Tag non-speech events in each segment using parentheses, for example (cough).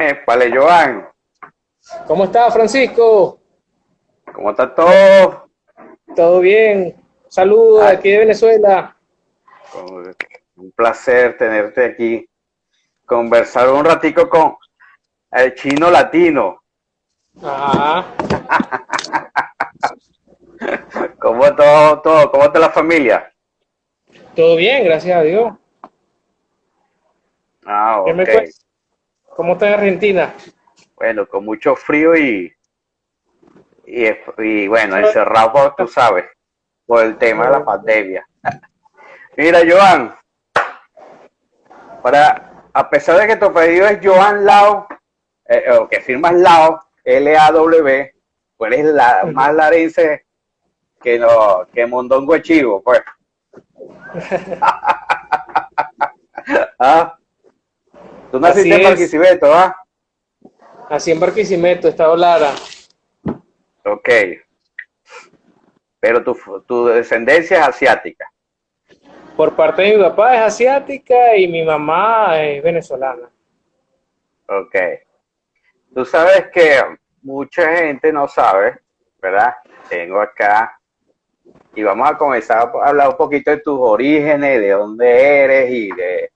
(laughs) Vale, Joan. ¿Cómo está, Francisco? ¿Cómo está todo? Todo bien. Saludos Ay. aquí de Venezuela. Un placer tenerte aquí. Conversar un ratico con el chino latino. Ajá. (laughs) ¿Cómo todo, todo? ¿Cómo está la familia? Todo bien, gracias a Dios. Ah, ¿Qué me? ¿Cómo está en Argentina? Bueno, con mucho frío y, y, y bueno, encerrado, tú sabes, por el tema de la pandemia. Mira, Joan, para, a pesar de que tu apellido es Joan Lao, eh, o que firmas Lao, L-A-W, pues eres la, más larense que, no, que Mondongo Chivo, pues. (laughs) (laughs) ¿Ah? Tú naciste en. Barquisimeto, ¿ah? Así en Barquisimeto, Estado Lara. Ok. Pero tu, tu descendencia es asiática. Por parte de mi papá es asiática y mi mamá es venezolana. Ok. Tú sabes que mucha gente no sabe, ¿verdad? Tengo acá y vamos a comenzar a hablar un poquito de tus orígenes, de dónde eres y de,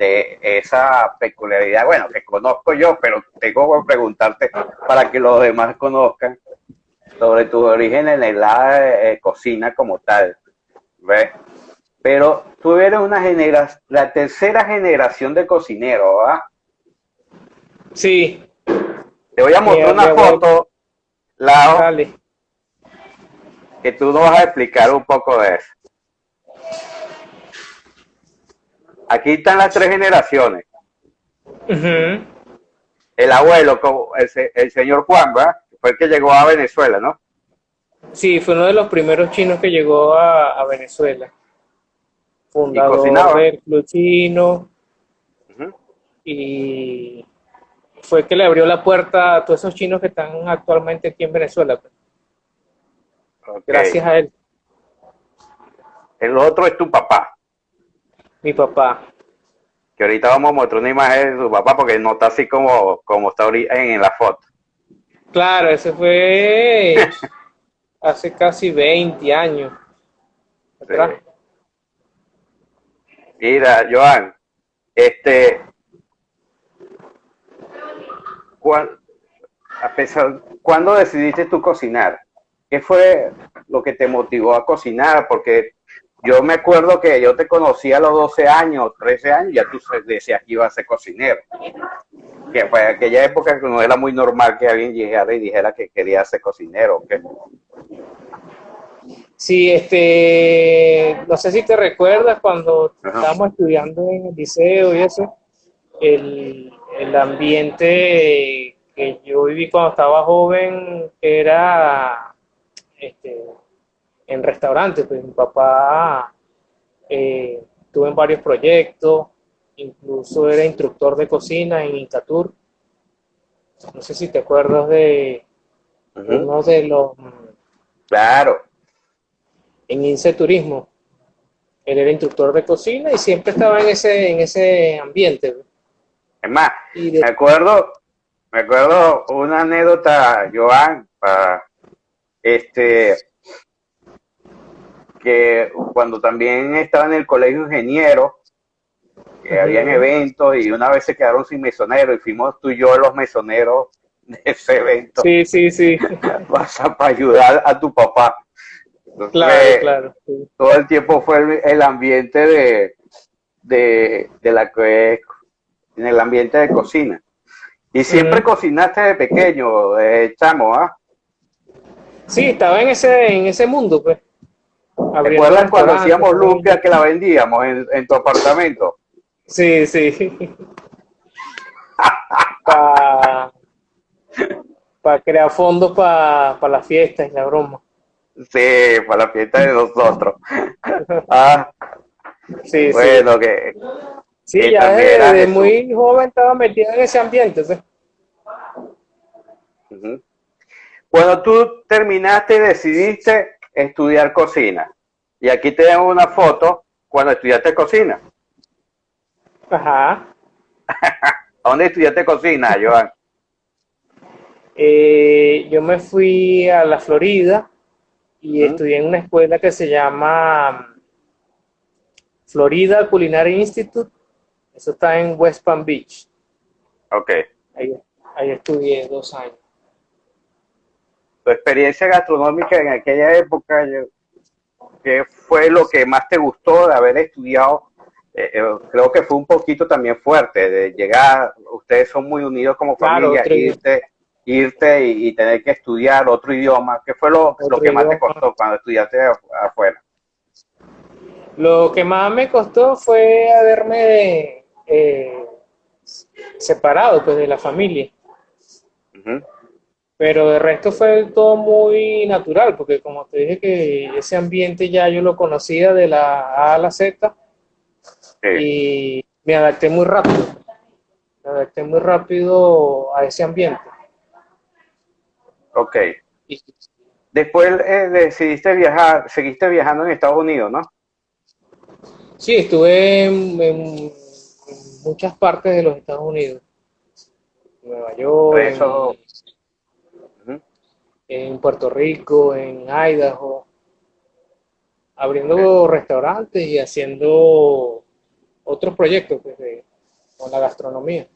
de esa peculiaridad, bueno, que conozco yo, pero tengo que preguntarte para que los demás conozcan sobre tus orígenes en la eh, cocina como tal, ¿ves? Pero tú eres una generación, la tercera generación de cocinero, ¿verdad? Sí, Te voy a mostrar una foto, Lao, dale. que tú nos vas a explicar un poco de eso. Aquí están las tres generaciones. El abuelo, el, el señor Juan, ¿verdad? Fue el que llegó a Venezuela, ¿no? Sí, fue uno de los primeros chinos que llegó a, a Venezuela. Fundador del Club Chino y fue que le abrió la puerta a todos esos chinos que están actualmente aquí en Venezuela. pues. Gracias a él, El otro es tu papá, mi papá. que ahorita vamos a mostrar una imagen de tu papá porque no está así como, como está ahorita en la foto. Claro, ese fue (laughs) hace casi 20 años. atrás. Sí. Mira, Joan, este, ¿cuán- a pesar, ¿cuándo decidiste tú cocinar? ¿Qué fue lo que te motivó a cocinar? Porque yo me acuerdo que yo te conocí a los 12 años, 13 años, ya tú decías que ibas a ser cocinero. Que fue aquella época que no era muy normal que alguien llegara y dijera que quería ser cocinero. ¿ok? Sí, este, no sé si te recuerdas cuando Ajá. estábamos estudiando en el liceo y eso, el, el ambiente que yo viví cuando estaba joven era este, en restaurantes, pues mi papá eh, estuvo en varios proyectos, incluso era instructor de cocina en Incatur. No sé si te acuerdas de uno de los Claro. en INSE Turismo. Él era instructor de cocina y siempre estaba en ese, en ese ambiente. Es más, Y de- Me acuerdo, me acuerdo una anécdota, Joan, para este que cuando también estaba en el colegio ingeniero, que Ujú. habían eventos y una vez se quedaron sin mesonero y fuimos tú y yo los mesoneros de ese evento sí, sí, sí, (laughs) para, para ayudar a tu papá. Entonces, claro, claro. sí. todo el tiempo fue el, el ambiente de, de, de la que en el ambiente de cocina. Y siempre cocinaste de pequeño, de chamo, ¿ah? Sí, estaba en ese, en ese mundo, pues. ¿Te Abriendo acuerdas cuando hacíamos lumpia que la vendíamos en, en tu apartamento? Sí, sí. (laughs) Para crear fondos para las fiestas y la broma. Sí, para la fiesta de nosotros. (laughs) Ah, Sí, sí. bueno, que Sí, que ya desde, muy joven estaba metido en ese ambiente. Ujú. Cuando tú terminaste y decidiste estudiar cocina, y aquí tenemos una foto cuando estudiaste cocina. Ajá. (laughs) ¿A dónde estudiaste cocina, Joan? Eh, yo me fui a la Florida y estudié en una escuela que se llama Florida Culinary Institute. Eso está en West Palm Beach. Ok. Ahí, ahí estudié dos años. Tu experiencia gastronómica en aquella época, ¿qué fue lo que más te gustó de haber estudiado? Eh, eh, creo que fue un poquito también fuerte de llegar, ustedes son muy unidos como familia, irte, irte y, tener que estudiar otro idioma. ¿Qué fue lo, lo que más te costó cuando estudiaste afuera? Lo que más me costó fue haberme eh, separado pues, de la familia. Pero de resto fue todo muy natural, porque como te dije que ese ambiente ya yo lo conocía de la A a la Z y me adapté muy rápido. Me adapté muy rápido a ese ambiente. Ok. Después eh, decidiste viajar, seguiste viajando en Estados Unidos, ¿no? Sí, estuve en, muchas partes de los Estados Unidos. Nueva York, en Puerto Rico, en Idaho, abriendo restaurantes y haciendo otros proyectos pues, con la gastronomía.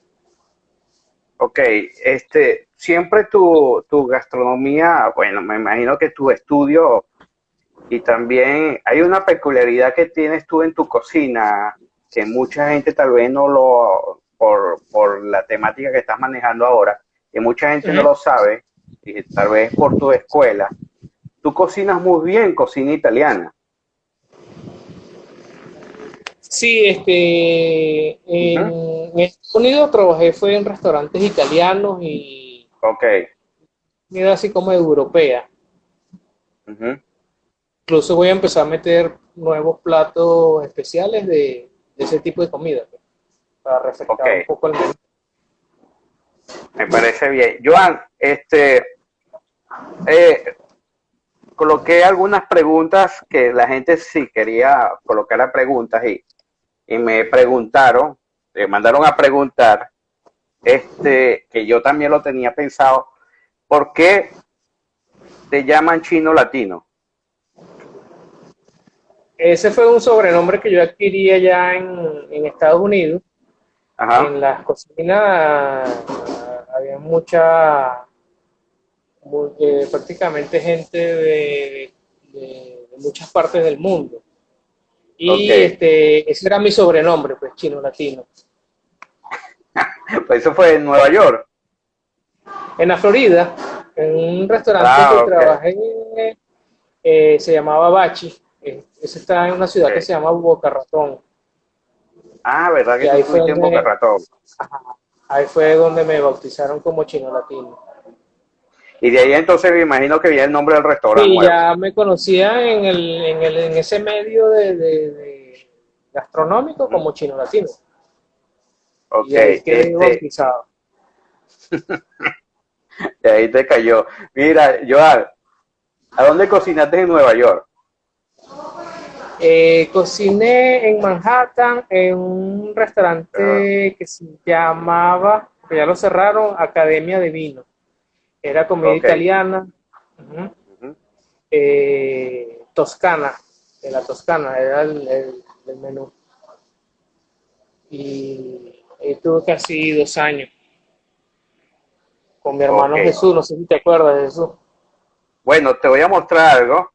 Ok, este, siempre tu, tu gastronomía, bueno, me imagino que tu estudio y también hay una peculiaridad que tienes tú en tu cocina, que mucha gente tal vez no lo, por, por la temática que estás manejando ahora, que mucha gente no lo sabe, tal vez por tu escuela, tú cocinas muy bien cocina italiana. Sí, este, en, Estados Unidos trabajé fue en restaurantes italianos y ok. comida así como europea. Incluso voy a empezar a meter nuevos platos especiales de, ese tipo de comida pues, para refrescar un poco el menú. Me parece bien. Joan, este, eh, coloqué algunas preguntas que la gente sí quería colocar las preguntas y, y me preguntaron, me mandaron a preguntar, este, que yo también lo tenía pensado, ¿por qué te llaman chino latino? Ese fue un sobrenombre que yo adquirí allá en, en Estados Unidos. En las cocinas había mucha eh, prácticamente gente de, muchas partes del mundo. Y este, ese era mi sobrenombre, pues chino latino. (laughs) pues eso fue en Nueva York. En la Florida, en un restaurante ah, que trabajé, eh, se llamaba Bachi. Ese está en una ciudad que se llama Boca Ratón. Ah, ¿verdad que ahí fue en Boca Ratón? ahí fue donde me bautizaron como chino latino. Y de ahí entonces me imagino que viene el nombre del restaurante. Y ya me conocía en, el, en, el, en ese medio de, gastronómico como chino latino. Ok. Y ahí quedé este... bautizado. (laughs) de ahí te cayó. Mira, Joan, ¿a dónde cocinaste en Nueva York? Eh, cociné en Manhattan en un restaurante ah. que se llamaba, que ya lo cerraron, Academia de Vino. Era comida italiana, eh, toscana, de la toscana, era el, menú. Y, tuve casi dos años con mi hermano Jesús, no sé si te acuerdas de Jesús. Bueno, te voy a mostrar algo,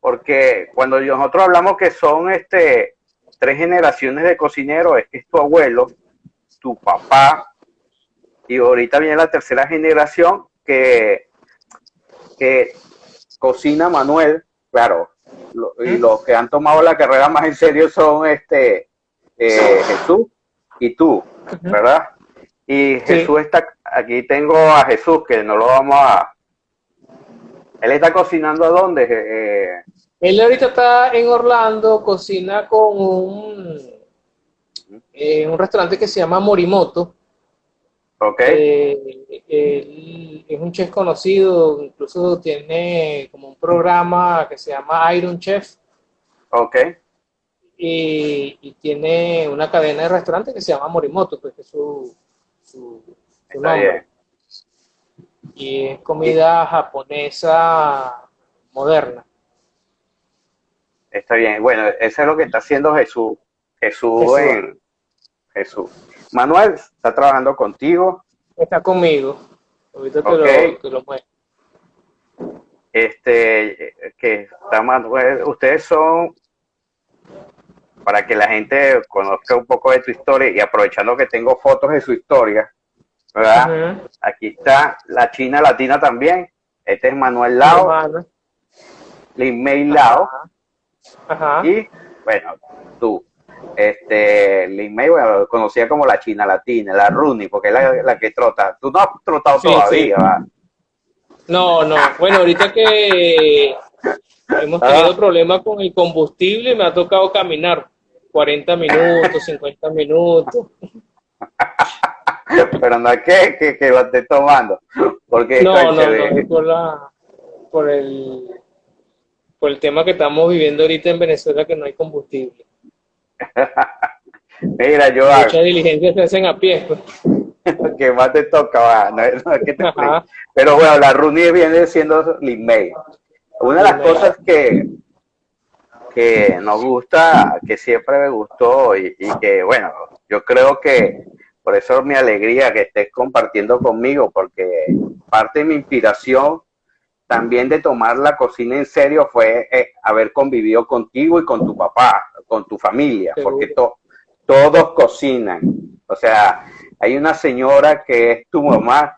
porque cuando nosotros hablamos que son este tres generaciones de cocineros, es que es tu abuelo, tu papá, y ahorita viene la tercera generación, que, cocina Manuel, claro, y los que han tomado la carrera más en serio son este eh, Jesús y tú, ¿verdad? Y Jesús está, aquí tengo a Jesús, que no lo vamos a... Él está cocinando a dónde? Eh, Él ahorita está en Orlando, cocina con un, eh, un restaurante que se llama Morimoto. Ok. Eh, es un chef conocido, incluso tiene como un programa que se llama Iron Chef. Ok. Y, tiene una cadena de restaurantes que se llama Morimoto, pues que es su, su, nombre. bien. Y es comida japonesa moderna. Está bien. Bueno, eso es lo que está haciendo Jesús. Jesús, Jesús. en Jesús. Manuel está trabajando contigo. Está conmigo. Ahorita te lo, te lo. Este, que está Manuel. Ustedes son, para que la gente conozca un poco de tu historia y aprovechando que tengo fotos de su historia, Aquí está la China Latina también. Este es Manuel Lao. Lin Mei Lao. Ajá. Y bueno, tú, este, Lin May, bueno, lo conocía como la China Latina, la Rooney, porque es la, la que trota. Tú no has trotado Sí, todavía. No, no. Bueno, ahorita que hemos tenido Ah. problemas con el combustible, me ha tocado caminar 40 minutos, 50 minutos. (laughs) (laughs) Pero no es que, que, que lo esté tomando, porque No, no, no, es por la, por el, por el tema que estamos viviendo ahorita en Venezuela que no hay combustible. (laughs) mira, yo Muchas diligencias se hacen a pie. pues. (laughs) que más te toca, va, no, no es que te. Pero bueno, la Rooney viene siendo Lin May. Una de las cosas que, que nos gusta, que siempre me gustó y, y que, bueno, yo creo que por eso mi alegría que estés compartiendo conmigo, porque parte de mi inspiración también de tomar la cocina en serio fue eh, haber convivido contigo y con tu papá, con tu familia, Seguro. porque to- todos cocinan. O sea, hay una señora que es tu mamá,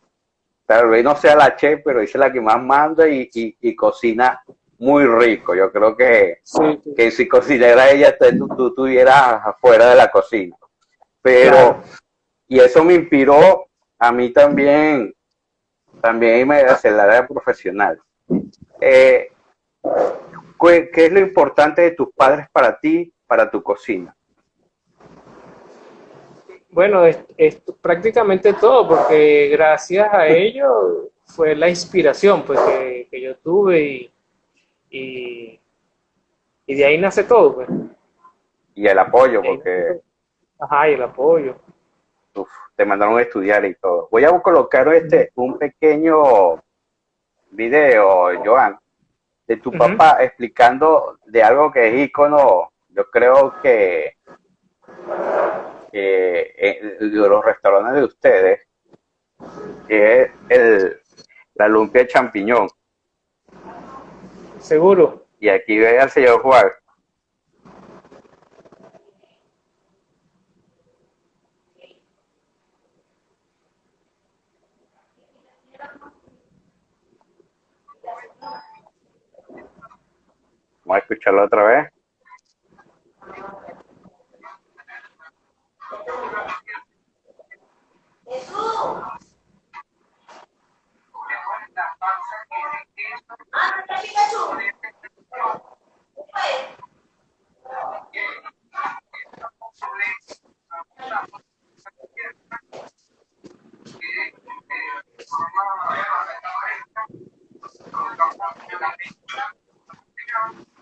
tal vez no sea la chef, pero es la que más manda y, y- y cocina muy rico. Yo creo que, Sí, sí. que si cocinara ella, tú, tú estuvieras afuera de la cocina. Pero, Claro. Y eso me inspiró a mí también, también me hacer la área profesional. Eh, ¿qué, es lo importante de tus padres para ti, para tu cocina? Bueno, es, es prácticamente todo, porque gracias a ello fue la inspiración pues, que, que yo tuve y, y, y de ahí nace todo. Pues. Y el apoyo, porque. Ajá, y el apoyo. Uf, te mandaron a estudiar y todo. Voy a colocar este un pequeño video, Joan, de tu papá explicando de algo que es ícono, yo creo que, que en los restaurantes de ustedes, que es el, la lumpia de champiñón. Seguro. Y aquí ve al señor Juan. Vamos a escucharlo otra vez. Ok,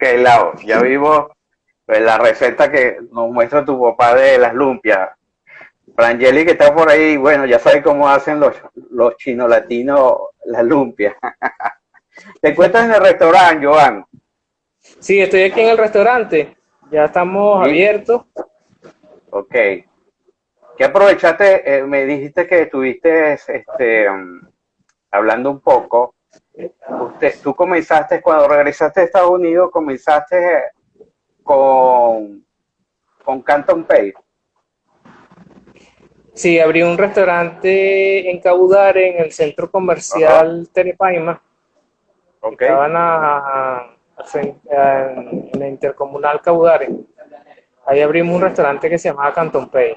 Lau, ya vimos pues, la receta que nos muestra tu papá de las lumpias. Frangeli que está por ahí, bueno, ya sabe cómo hacen los, los chinos latinos las lumpias. (laughs) ¿Te encuentras en el restaurante, Joan? Sí, estoy aquí en el restaurante. Ya estamos Sí. abiertos. Ok. ¿Qué aprovechaste? Eh, me dijiste que estuviste este, mm, hablando un poco. Usted, tú comenzaste, cuando regresaste a Estados Unidos, comenzaste con, con Canton Pay. Sí, abrí un restaurante en Caudare, en el centro comercial Terepaima. Ok. Estaban a- en la intercomunal Caudare. Ahí abrimos un restaurante que se llamaba Canton Pay.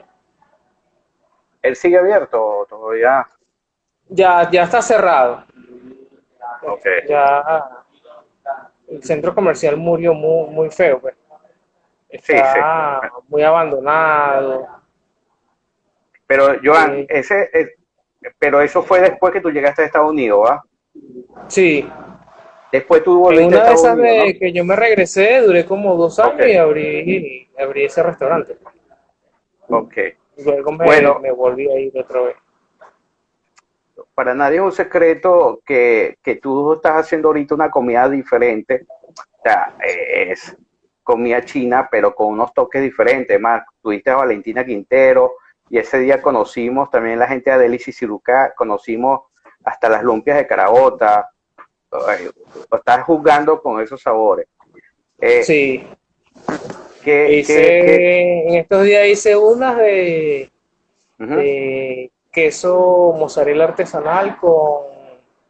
¿Él sigue abierto todavía? Ya, ya está cerrado. Ok. Ya el centro comercial murió muy, muy feo, pues. Sí, Está muy abandonado. Pero, Joan, Sí. ese, es- pero eso fue después que tú llegaste a Estados Unidos, ¿va? Sí. Después tú volviste una de esas Unidos, de que yo me regresé, duré como dos años y abrí, abrí ese restaurante. Ok. Luego me, Bueno. me volví a ir otra vez. Para nadie es un secreto que, que tú estás haciendo ahorita una comida diferente. O sea, es comida china, pero con unos toques diferentes. Más, tuviste a Valentina Quintero y ese día conocimos también la gente de Delicia y Ciruca, conocimos hasta las lumpias de Carabota. Estás jugando con esos sabores. Eh, Sí, ¿qué- hice, qué- qué- en estos días hice unas de queso mozzarella artesanal con,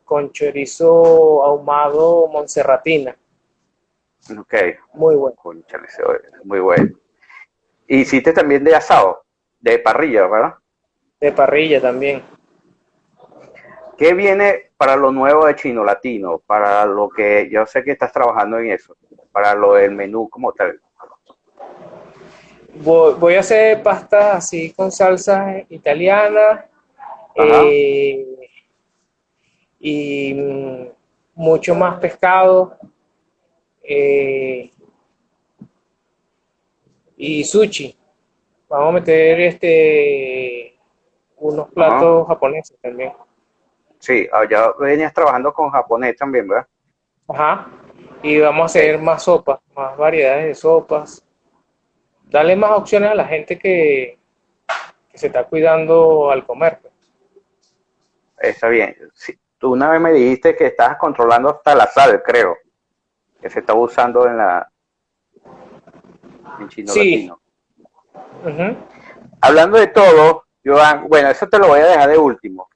con chorizo ahumado monserratina. Ok. Muy bueno. Muy bueno. Hiciste también de asado, de parrilla, ¿verdad? De parrilla también. ¿Qué viene para lo nuevo de Chino Latino? Para lo que yo sé que estás trabajando en eso, para lo del menú como tal. Voy, a hacer pastas así con salsa italiana Ajá. eh, y mucho más pescado eh, y sushi. Vamos a meter este unos platos japoneses también. Sí, ah, ya venías trabajando con japonés también, ¿verdad? Ajá. Y vamos a hacer más sopas, más variedades de sopas. Darle más opciones a la gente que, que se está cuidando al comer. pues. Está bien. Sí, tú una vez me dijiste que estabas controlando hasta la sal, creo, que se está usando en la en Chino Sí. Latino. Hablando de todo, Joan, bueno, eso te lo voy a dejar de último.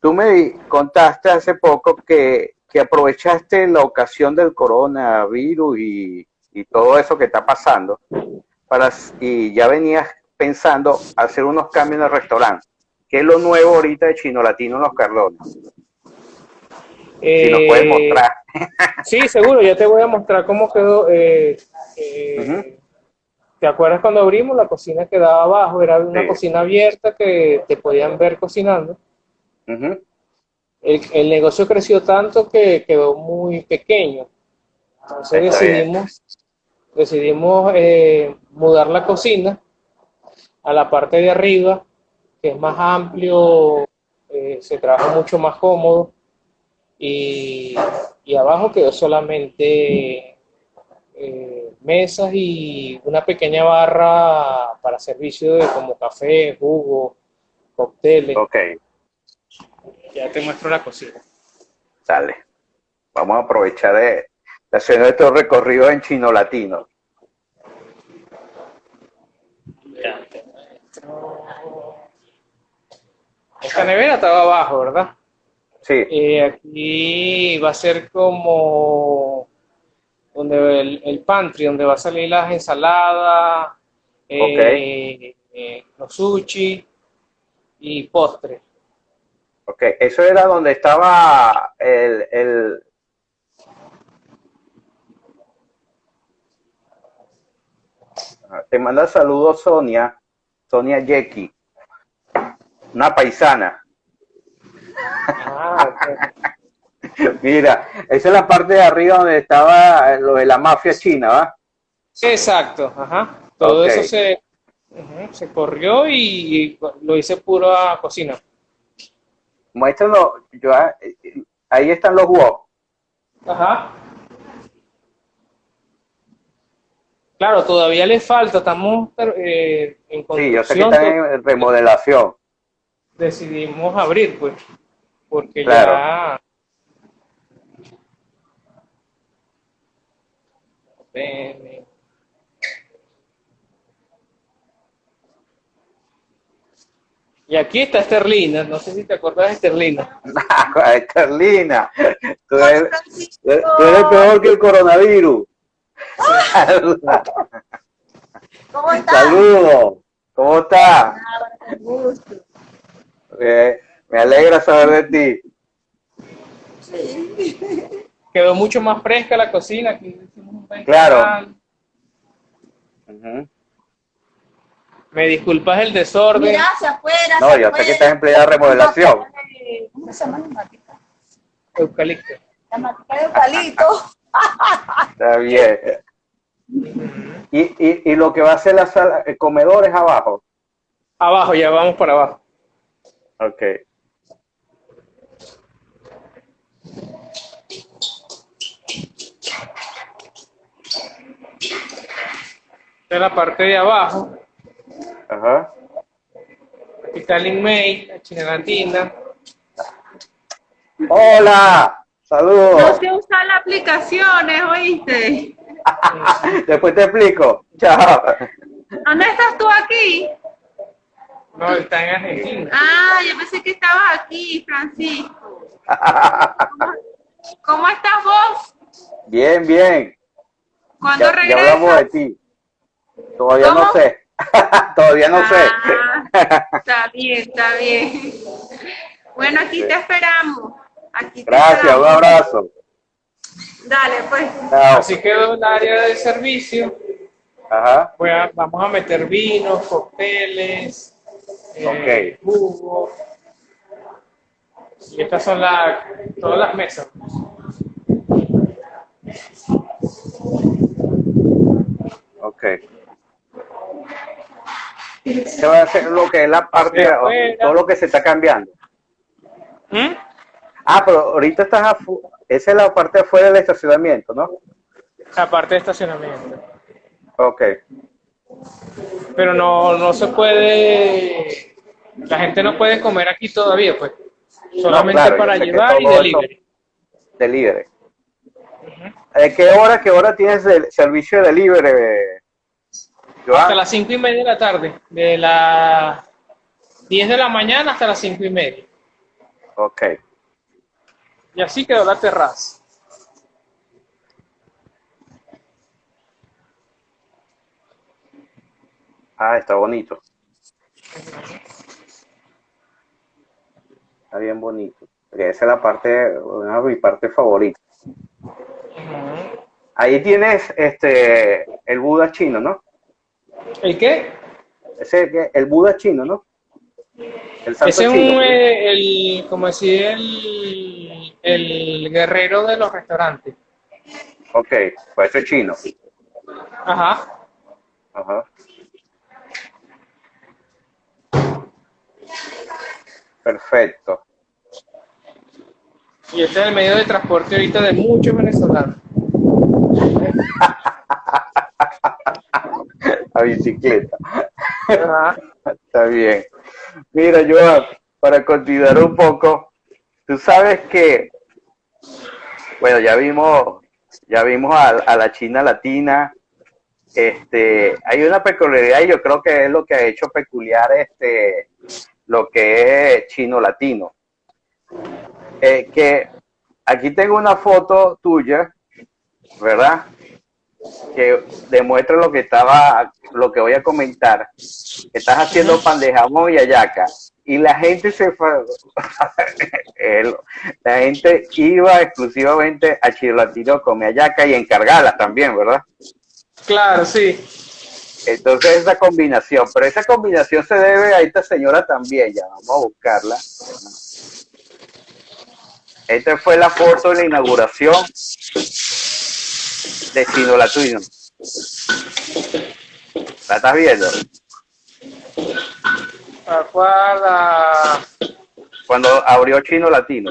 Tú me contaste hace poco que, que aprovechaste la ocasión del coronavirus y, y todo eso que está pasando para, y ya venías pensando hacer unos cambios en el restaurante. ¿Qué es lo nuevo ahorita de Chino Latino en los Carlones? Si nos puedes Eh, mostrar. (laughs) Sí, seguro, ya te voy a mostrar cómo quedó. eh, eh. ¿Te acuerdas cuando abrimos? La cocina quedaba abajo, era una Sí. cocina abierta que te podían ver cocinando. El, el negocio creció tanto que quedó muy pequeño. Entonces Está bien. decidimos, decidimos eh, mudar la cocina a la parte de arriba, que es más amplio, eh, se trabaja mucho más cómodo, y, y abajo quedó solamente eh, mesas y una pequeña barra para servicio de como café, jugo, cócteles. Ok, Ya te muestro la cocina. sale. Vamos a aprovechar de, de hacer nuestro recorrido en Chino Latino. Ya te muestro. Esta nevera estaba abajo, ¿verdad? Sí, Eh, aquí va a ser como donde el, el pantry, donde va a salir las ensaladas, eh, eh, los sushi y postre. ok. Eso era donde estaba el, el... Te manda saludos Sonia, Sonia Yeki, una paisana. Ah. (laughs) Mira, esa es la parte de arriba donde estaba eh, lo de la mafia china, ¿va? Sí, exacto, ajá. Todo eso se, se corrió y, y lo hice pura cocina. Muéstranos, yo, ah, eh, eh, ahí están los wok. Ajá. Claro, todavía le falta, estamos eh, en Sí, yo sé que están en remodelación. decidimos abrir, pues, porque Claro. ya... Ven, Y aquí está Esterlina, no sé si te acuerdas de Esterlina. (laughs) Esterlina, tú eres, tú eres peor que el coronavirus. (laughs) ¿Cómo estás? Saludos, ¿cómo gusto. Eh, me alegra saber de ti. Sí. (laughs) Quedó mucho más fresca la cocina, un Claro. Me disculpas el desorden. Mira hacia afuera. No, yo sé que estás empleada de remodelación. ¿Cómo se llama la matica? Eucalipto. La matica de eucalipto. Está bien. Y, y, y lo que va a ser la sala, el comedor es abajo. Abajo, ya vamos para abajo. Ok. Esta es la parte de abajo. Ajá. Aquí está el Inmate, la China Latina. Hola. No Saludos. sé usar las aplicaciones, ¿oíste? (laughs) Después te explico. Chao. ¿Dónde estás tú aquí? No, está en Argentina. Ah, yo pensé que estabas aquí, Francisco. (laughs) ¿Cómo estás vos? Bien, bien. ¿Cuándo Ya, ya hablamos de regresas? ti. Todavía no sé. (laughs) Todavía no sé. Ah, está bien, está bien. Bueno, aquí te esperamos. Aquí te Gracias, un abrazo. Dale, pues. Chao. Así quedó el área de servicio. Ajá. Voy a- vamos a meter vinos, cócteles, eh, jugo. Y estas son las, todas las mesas. Ok. Se va a hacer lo que es la parte, todo lo que se está cambiando. ¿Mm? Ah, pero ahorita estás afu- esa es la parte afuera del estacionamiento, ¿no? Aparte de estacionamiento. Ok. Pero no, no se puede, la gente no puede comer aquí todavía, pues. Solamente claro, para llevar y delivery. Delivery. ¿De qué hora, qué hora tienes el servicio de delivery, Joan? Hasta las cinco y media de la tarde, de las 10 de la mañana hasta las cinco y media. Ok. Y así quedó la terraza. Ah, está bonito. Está bien bonito. Porque Esa es la parte, una de mis partes favoritas. Ahí tienes este el Buda chino, ¿no? ¿El qué? Ese que- el Buda chino, ¿no? El santo Ese es un, eh, el, como decir, el, el guerrero de los restaurantes. Ok, pues eso es chino. Ajá. Ajá. Perfecto. Y este es el medio de transporte ahorita de muchos venezolanos. (laughs) La bicicleta. Ajá. Está bien. Mira, Joan, para continuar un poco, tú sabes que, bueno, ya vimos, ya vimos a, la China latina. Este, hay una peculiaridad y yo creo que es lo que ha hecho peculiar este, lo que es chino latino. Eh, que aquí tengo una foto tuya, ¿verdad? Que demuestra lo que estaba, lo que voy a comentar, estás haciendo pan de jamón y ayaca. Y la gente se fue, (laughs) la gente iba exclusivamente a Chile Latino a comer ayaca y encargarlas también, ¿verdad? Claro, sí. Entonces esa combinación, pero esa combinación se debe a esta señora también, ya vamos a buscarla. Esta fue la foto de la inauguración de Chino Latino. ¿La estás viendo? ¿A cuál? A- Cuando abrió Chino Latino.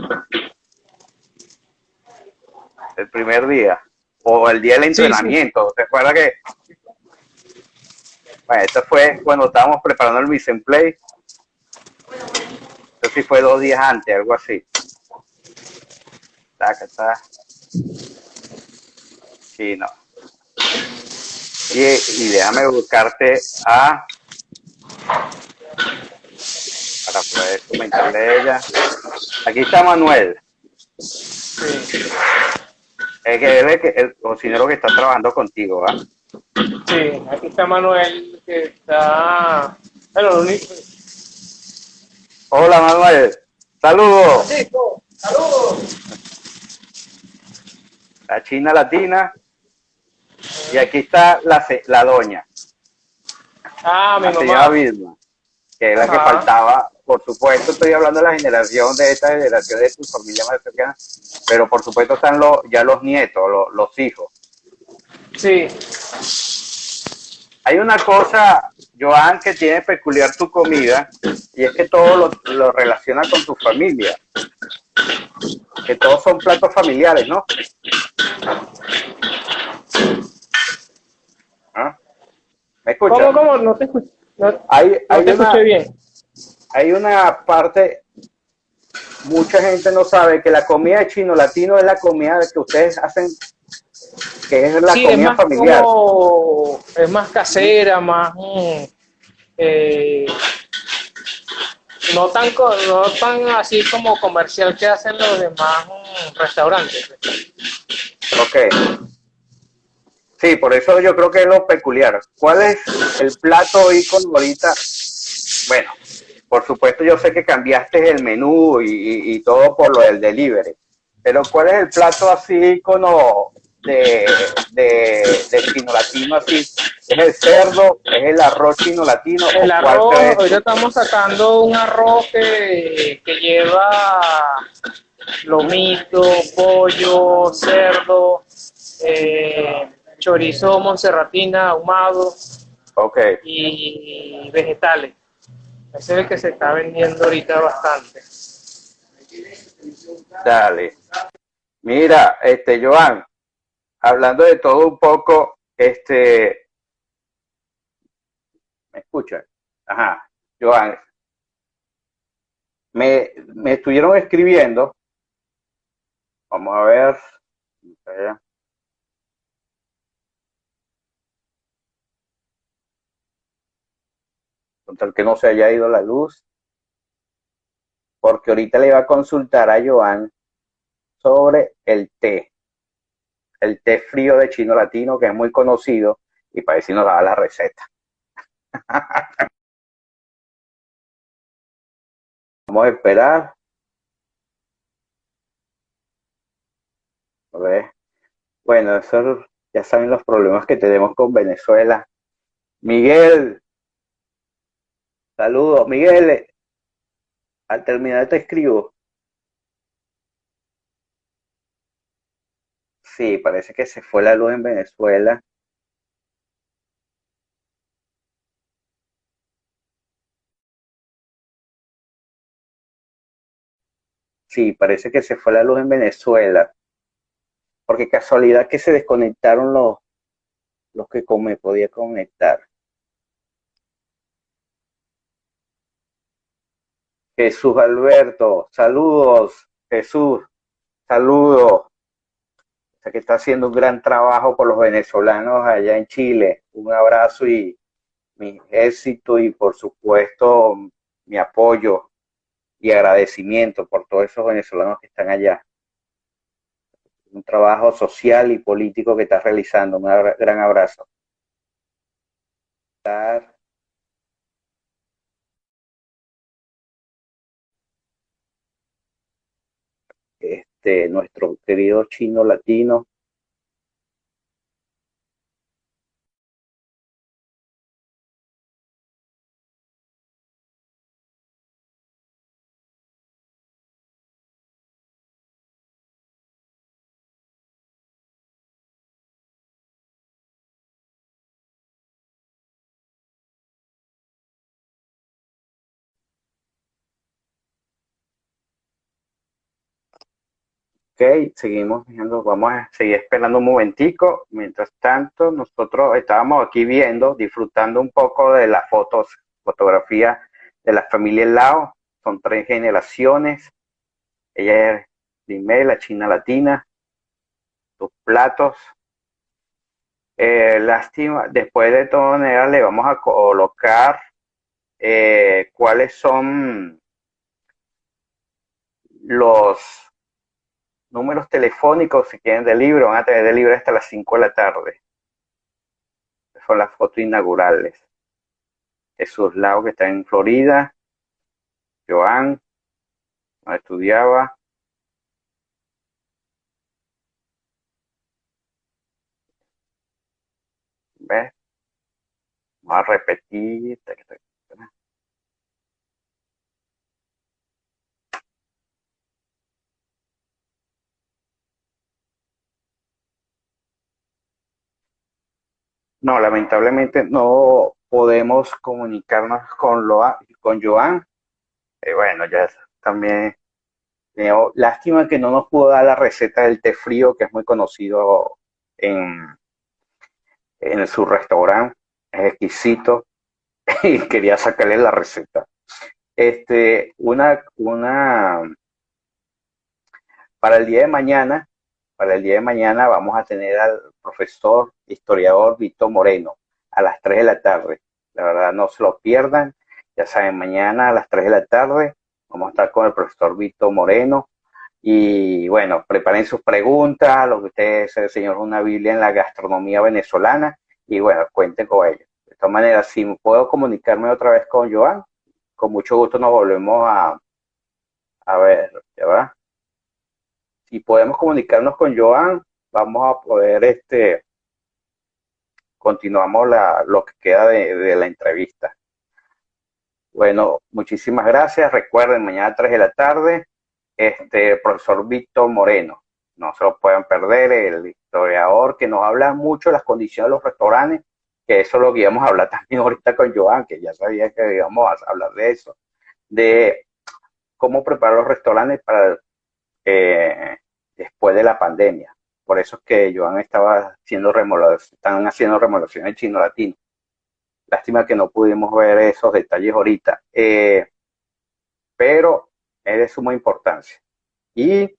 El primer día. O el día del Sí, sí. entrenamiento. ¿Te acuerdas que? Bueno, esto fue cuando estábamos preparando el Mise en Play. Esto sí fue dos días antes, algo así. Taca, taca. Sí, no. Y, y déjame buscarte a para poder comentarle a ella. Aquí está Manuel, sí, es que él es el cocinero que está trabajando contigo, ¿va? sí, aquí está Manuel, que está... Bueno, único... Hola Manuel, saludos. saludos. La China Latina y aquí está la, la doña. Ah, mi la señora mamá. Vilma, que es la que faltaba. Por supuesto, estoy hablando de la generación de esta generación de tu familia más cercana, pero por supuesto están los, ya los nietos, los, los hijos. Sí. Hay una cosa, Joan, que tiene peculiar tu comida, y es que todo lo, lo relaciona con tu familia. Que todos son platos familiares, ¿no? ¿Me escuchas? ¿Cómo, cómo? No te escuché, no, no Hay, hay te una, escuché bien. hay una parte, mucha gente no sabe que la comida de chino latino es la comida que ustedes hacen, que es la Sí, es comida más familiar. como, es más casera, más, mm, eh, no tan, no tan así como comercial que hacen los demás mm, restaurantes. Ok. Sí, por eso yo creo que es lo peculiar. ¿Cuál es el plato ícono ahorita? Bueno, por supuesto yo sé que cambiaste el menú y, y- y todo por lo del delivery, pero ¿cuál es el plato así ícono de, de, de chino latino así? ¿Es el cerdo? ¿Es el arroz chino latino? El ¿O cuál arroz, ahorita estamos sacando un arroz que, que lleva lomito, pollo, cerdo, eh, chorizo monserratina ahumado Ok, y vegetales. Ese es el que se está vendiendo ahorita bastante. dale. Mira, este, Joan, hablando de todo un poco, este, ¿me escuchan? Ajá, Joan, me, me estuvieron escribiendo, vamos a ver, con tal que no se haya ido la luz, porque ahorita le iba a consultar a Joan sobre el té, el té frío de chino latino, que es muy conocido, y para ver si daba la receta. (laughs) Vamos a esperar. A ver. Bueno, eso ya saben los problemas que tenemos con Venezuela. Miguel, saludos. Miguel, al terminar te escribo. Sí, parece que se fue la luz en Venezuela. Sí, parece que se fue la luz en Venezuela. Porque casualidad que se desconectaron los, los que me podía conectar. Jesús Alberto, saludos. Jesús, saludos. Que está haciendo un gran trabajo por los venezolanos allá en Chile. Un abrazo y mi éxito y por supuesto mi apoyo y agradecimiento por todos esos venezolanos que están allá. Un trabajo social y político que estás realizando. Un gran abrazo. Este, nuestro querido chino latino. Ok, seguimos viendo, vamos a seguir esperando un momentico. Mientras tanto, nosotros estábamos aquí viendo, disfrutando un poco de las fotos, fotografía de la familia Lao. Son tres generaciones. Ella es Limé, la china latina, sus platos. Eh, lástima, después de todas maneras le vamos a colocar eh, cuáles son los números telefónicos si quieren del libro, van a tener del libro hasta las 5 de la tarde. Son las fotos inaugurales. Jesús Lau, que está en Florida. Joan, donde estudiaba. ¿Ves? Vamos a repetir. No, lamentablemente no podemos comunicarnos con, Loa, con Joan. Eh, bueno, ya también lástima que no nos pudo dar la receta del té frío, que es muy conocido en, en su restaurante. Es exquisito. (laughs) Y quería sacarle la receta. Este, una, una, para el día de mañana, para el día de mañana vamos a tener al profesor historiador Vito Moreno a las 3 de la tarde. La verdad, no se lo pierdan. Ya saben, mañana a las 3 de la tarde vamos a estar con el profesor Vito Moreno. Y bueno, preparen sus preguntas, lo que ustedes, señor, una Biblia en la gastronomía venezolana. Y bueno, cuenten con ellos. De todas maneras, si puedo comunicarme otra vez con Joan, con mucho gusto nos volvemos a, a ver, ¿ya va? Si podemos comunicarnos con Joan, vamos a poder, este, continuamos la, lo que queda de, la entrevista. Bueno, muchísimas gracias. Recuerden, mañana a 3 de la tarde, este profesor Víctor Moreno. No se lo pueden perder, el historiador que nos habla mucho de las condiciones de los restaurantes, que eso lo íbamos a hablar (laughs) también ahorita con Joan, que ya sabía que íbamos a hablar de eso, de cómo preparar los restaurantes para eh, después de la pandemia. Por eso es que Joan estaba haciendo remodelaciones, están haciendo remodelaciones chino latino. Lástima que no pudimos ver esos detalles ahorita. Eh, pero es de suma importancia. Y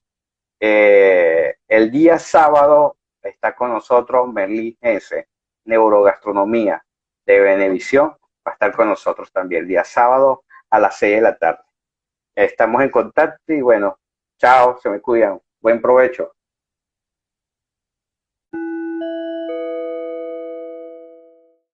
eh, el día sábado está con nosotros Merlí S, Neurogastronomía de Benevisión. Va a estar con nosotros también el día sábado a las 6 de la tarde. Estamos en contacto y bueno, chao, se me cuidan. Buen provecho.